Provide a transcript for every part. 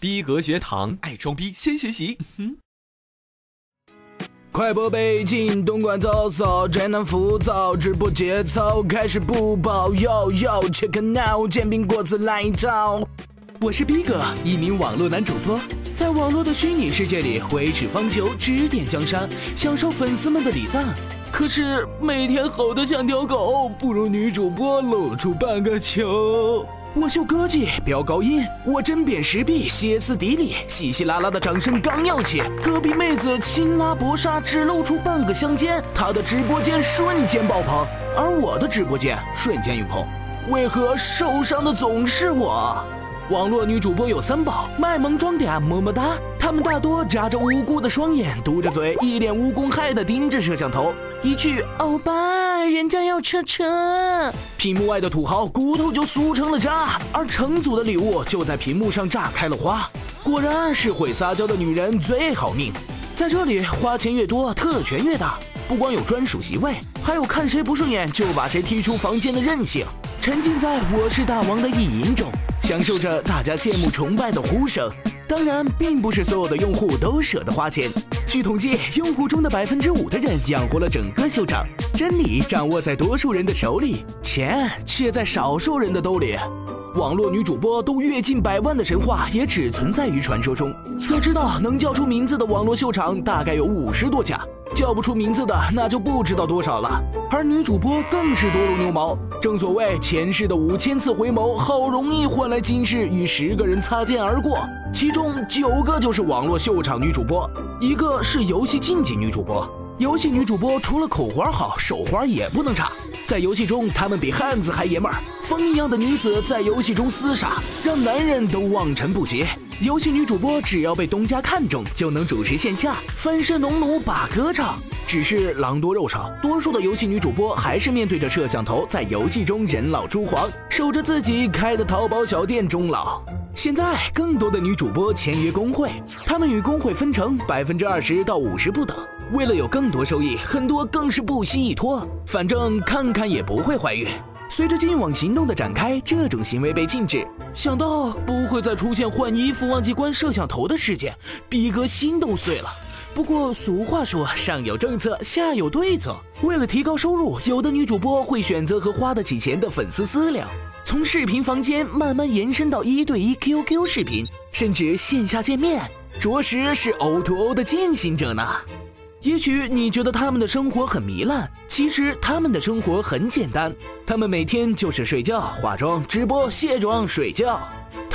逼格学堂，爱装逼先学习。快播被禁，东莞早早，宅男浮躁，直播节操开始不保。Yo yo check now，煎饼果子来一套。我是逼哥，一名网络男主播，在网络的虚拟世界里挥斥方遒，指点江山，享受粉丝们的礼赞。可是每天吼得像条狗，不如女主播露出半个球。我秀歌技，飙高音，我针砭时弊，歇斯底里，稀稀拉拉的掌声刚要起，隔壁妹子亲拉薄纱，只露出半个香肩，她的直播间瞬间爆棚，而我的直播间瞬间一空。为何受伤的总是我？网络女主播有三宝：卖萌装嗲、么么哒。她们大多眨着无辜的双眼，嘟着嘴，一脸无公害的盯着摄像头。一句“欧巴，人家要车车”，屏幕外的土豪骨头就酥成了渣，而成组的礼物就在屏幕上炸开了花。果然是会撒娇的女人最好命，在这里花钱越多，特权越大。不光有专属席位，还有看谁不顺眼就把谁踢出房间的任性。沉浸在我是大王的意淫中。享受着大家羡慕崇拜的呼声，当然，并不是所有的用户都舍得花钱。据统计，用户中的百分之五的人养活了整个秀场。真理掌握在多数人的手里，钱却在少数人的兜里。网络女主播都月进百万的神话，也只存在于传说中。要知道，能叫出名字的网络秀场大概有五十多家。叫不出名字的，那就不知道多少了。而女主播更是多如牛毛。正所谓前世的五千次回眸，好容易换来今世与十个人擦肩而过，其中九个就是网络秀场女主播，一个是游戏竞技女主播。游戏女主播除了口活好，手活也不能差。在游戏中，她们比汉子还爷们儿。风一样的女子在游戏中厮杀，让男人都望尘不及。游戏女主播只要被东家看中，就能主持线下，翻身农奴把歌唱。只是狼多肉少，多数的游戏女主播还是面对着摄像头，在游戏中人老珠黄，守着自己开的淘宝小店终老。现在更多的女主播签约工会，她们与工会分成百分之二十到五十不等。为了有更多收益，很多更是不惜一拖，反正看看也不会怀孕。随着禁网行动的展开，这种行为被禁止。想到不会再出现换衣服忘记关摄像头的事件，逼哥心都碎了。不过俗话说，上有政策，下有对策。为了提高收入，有的女主播会选择和花得起钱的粉丝私聊，从视频房间慢慢延伸到一对一 QQ 视频，甚至线下见面，着实是 O to O 的践行者呢。也许你觉得他们的生活很糜烂，其实他们的生活很简单。他们每天就是睡觉、化妆、直播、卸妆、睡觉。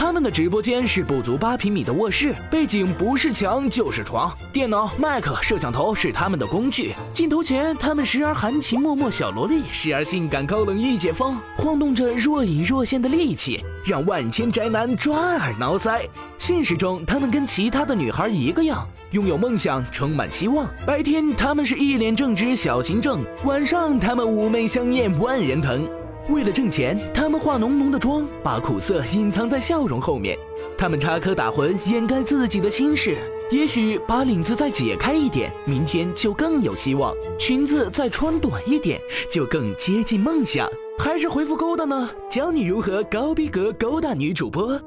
他们的直播间是不足八平米的卧室，背景不是墙就是床，电脑、麦克、摄像头是他们的工具。镜头前，他们时而含情脉脉小萝莉，时而性感高冷御姐风，晃动着若隐若现的利器。让万千宅男抓耳挠腮。现实中，他们跟其他的女孩一个样，拥有梦想，充满希望。白天，他们是一脸正直小心正；晚上，他们妩媚香艳万人疼。为了挣钱，他们化浓浓的妆，把苦涩隐藏在笑容后面。他们插科打诨，掩盖自己的心事。也许把领子再解开一点，明天就更有希望；裙子再穿短一点，就更接近梦想。还是回复勾搭呢？教你如何高逼格勾搭女主播。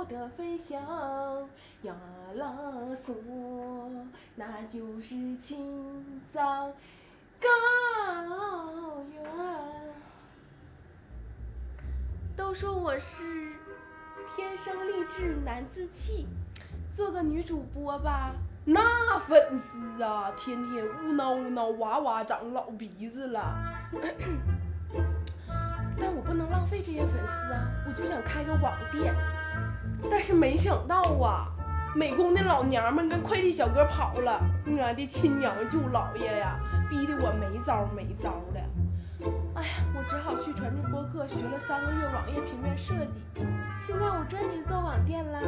自由的飞翔，呀啦嗦，那就是青藏高原。都说我是天生丽质难自弃，做个女主播吧。那粉丝啊，天天呜闹呜闹，哇哇长老鼻子了。但我不能浪费这些粉丝啊，我就想开个网店。但是没想到啊，美工的老娘们跟快递小哥跑了，我的亲娘舅姥爷呀，逼得我没招没招的。哎呀，我只好去传助播客学了三个月网页平面设计，现在我专职做网店了。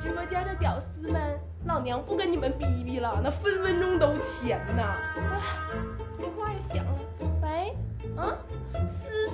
直播间的屌丝们，老娘不跟你们逼逼了，那分分钟都钱呐！啊，电话又响了，喂，啊，思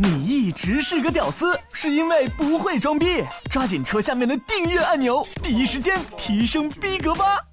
你一直是个屌丝，是因为不会装逼。抓紧戳下面的订阅按钮，第一时间提升逼格吧！